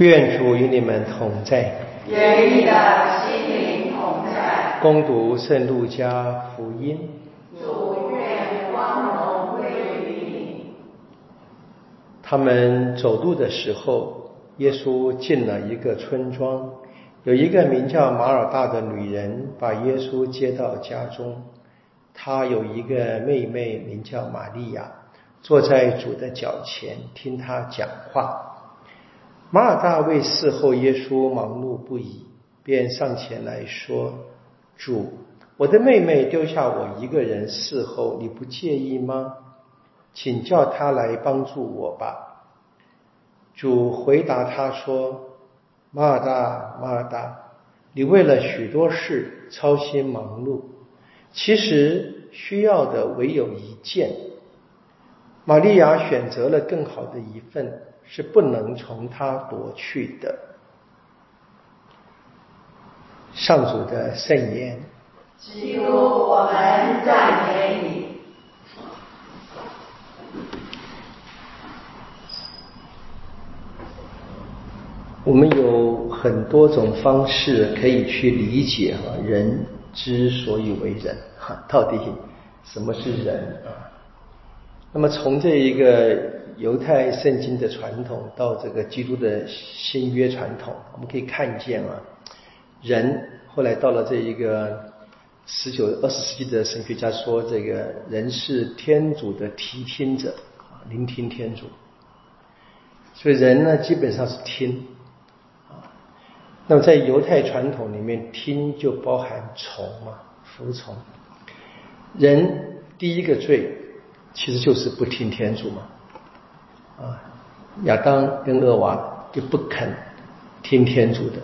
愿主与你们同在，愿你的心灵同在。攻读圣路加福音。主愿光荣归于你。他们走路的时候，耶稣进了一个村庄，有一个名叫马尔大的女人把耶稣接到家中。她有一个妹妹名叫玛利亚，坐在主的脚前听他讲话。马尔大为侍候耶稣忙碌不已，便上前来说：“主，我的妹妹丢下我一个人侍候，你不介意吗？请叫她来帮助我吧。”主回答他说：“马尔大，马尔大，你为了许多事操心忙碌，其实需要的唯有一件。玛利亚选择了更好的一份。”是不能从他夺去的。上主的圣言。基督，我们赞美你。我们有很多种方式可以去理解哈，人之所以为人哈，到底什么是人啊？那么从这一个。犹太圣经的传统到这个基督的新约传统，我们可以看见啊，人后来到了这一个十九、二十世纪的神学家说，这个人是天主的提听者啊，聆听天主。所以人呢，基本上是听啊。那么在犹太传统里面，听就包含从嘛，服从。人第一个罪其实就是不听天主嘛。啊，亚当跟厄娃就不肯听天主的，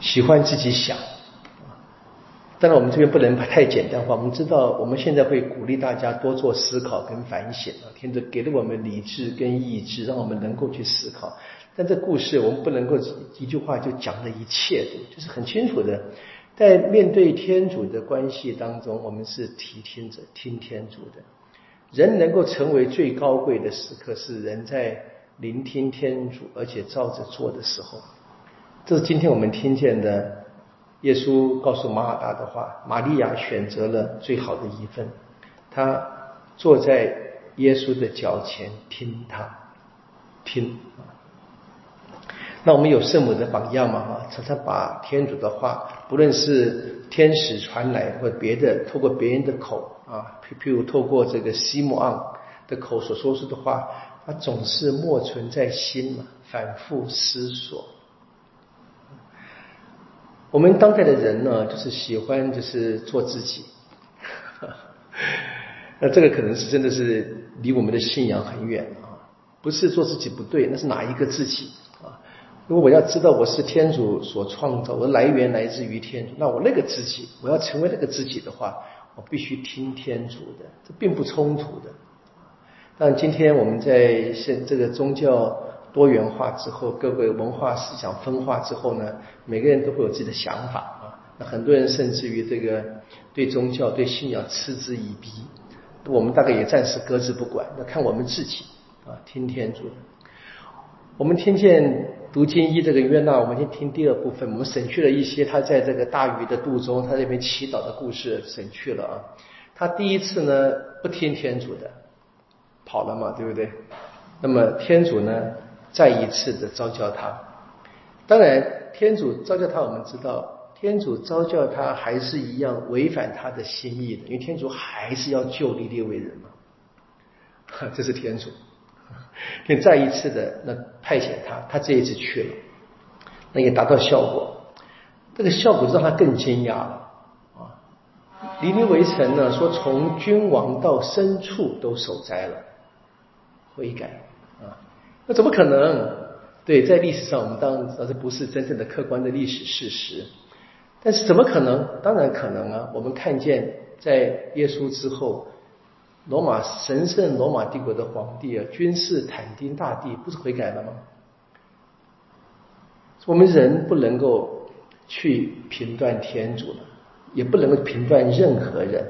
喜欢自己想。当然，我们这边不能太简单化。我们知道，我们现在会鼓励大家多做思考跟反省啊。天主给了我们理智跟意志，让我们能够去思考。但这故事，我们不能够一句话就讲了一切，就是很清楚的，在面对天主的关系当中，我们是提听者，听天主的。人能够成为最高贵的时刻，是人在聆听天主，而且照着做的时候。这是今天我们听见的耶稣告诉马尔大的话。玛利亚选择了最好的一份，他坐在耶稣的脚前听他听。那我们有圣母的榜样嘛？哈，常常把天主的话，不论是天使传来，或别的，透过别人的口啊，譬譬如透过这个西摩昂的口所说出的话，他总是默存在心嘛，反复思索。我们当代的人呢，就是喜欢就是做自己，那这个可能是真的是离我们的信仰很远啊。不是做自己不对，那是哪一个自己？如果我要知道我是天主所创造，我的来源来自于天主，那我那个自己，我要成为那个自己的话，我必须听天主的，这并不冲突的。但今天我们在现这个宗教多元化之后，各个文化思想分化之后呢，每个人都会有自己的想法啊。那很多人甚至于这个对宗教、对信仰嗤之以鼻，我们大概也暂时搁置不管，那看我们自己啊，听天主。我们听见。读经一这个约纳，我们先听第二部分。我们省去了一些他在这个大鱼的肚中，他那边祈祷的故事，省去了啊。他第一次呢不听天主的，跑了嘛，对不对？那么天主呢再一次的召叫他。当然，天主召叫他，我们知道，天主召叫他还是一样违反他的心意的，因为天主还是要救利列为人嘛。这是天主。便再一次的那派遣他，他这一次去了，那也达到效果。这个效果让他更惊讶了啊！黎尼围城呢说，从君王到牲畜都守斋了，悔改啊！那怎么可能？对，在历史上我们当然知道这不是真正的客观的历史事实，但是怎么可能？当然可能啊！我们看见在耶稣之后。罗马神圣罗马帝国的皇帝啊，君士坦丁大帝不是悔改了吗？我们人不能够去评断天主了，也不能够评断任何人。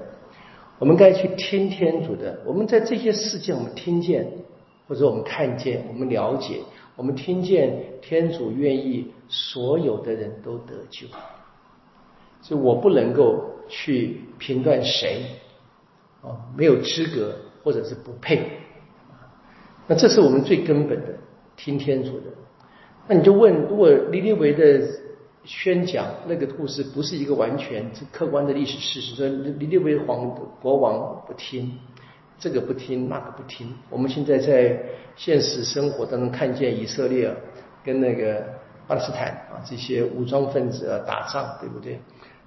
我们该去听天主的。我们在这些事件，我们听见或者我们看见，我们了解，我们听见天主愿意所有的人都得救，所以我不能够去评断谁，啊，没有资格或者是不配，那这是我们最根本的听天主的。那你就问，如果尼尼维的宣讲那个故事不是一个完全客观的历史事实，说尼尼维皇国王不听。这个不听，那个不听。我们现在在现实生活当中看见以色列跟那个巴勒斯坦啊这些武装分子啊打仗，对不对？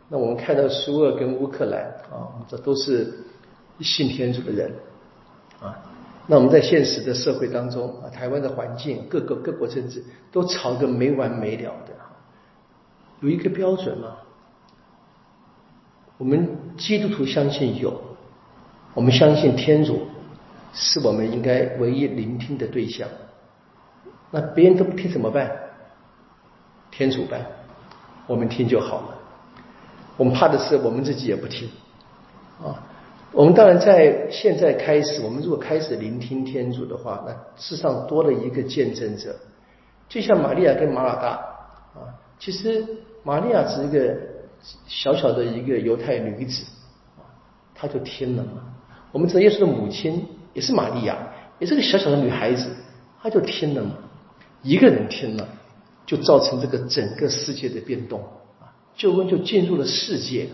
那我们看到苏俄跟乌克兰啊，这都是信天主的人啊。那我们在现实的社会当中啊，台湾的环境，各个各国政治都吵个没完没了的，有一个标准吗？我们基督徒相信有。我们相信天主是我们应该唯一聆听的对象。那别人都不听怎么办？天主办，我们听就好了。我们怕的是我们自己也不听啊。我们当然在现在开始，我们如果开始聆听天主的话，那世上多了一个见证者，就像玛利亚跟马老大啊。其实玛利亚只是一个小小的一个犹太女子啊，她就听了嘛。我们知道耶稣的母亲也是玛利亚，也是个小小的女孩子，她就听了嘛。一个人听了，就造成这个整个世界的变动啊，救恩就进入了世界。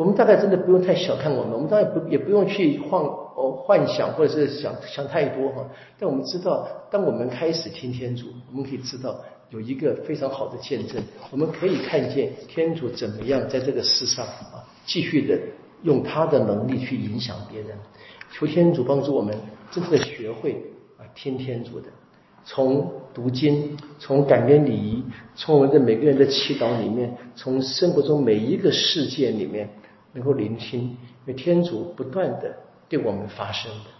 我们大概真的不用太小看我们，我们当然不也不用去幻哦幻想或者是想想太多哈。但我们知道，当我们开始听天主，我们可以知道有一个非常好的见证，我们可以看见天主怎么样在这个世上啊继续的。用他的能力去影响别人，求天主帮助我们真正的学会啊听天主的，从读经，从感恩礼仪，从我们的每个人的祈祷里面，从生活中每一个事件里面能够聆听，因为天主不断的对我们发声的。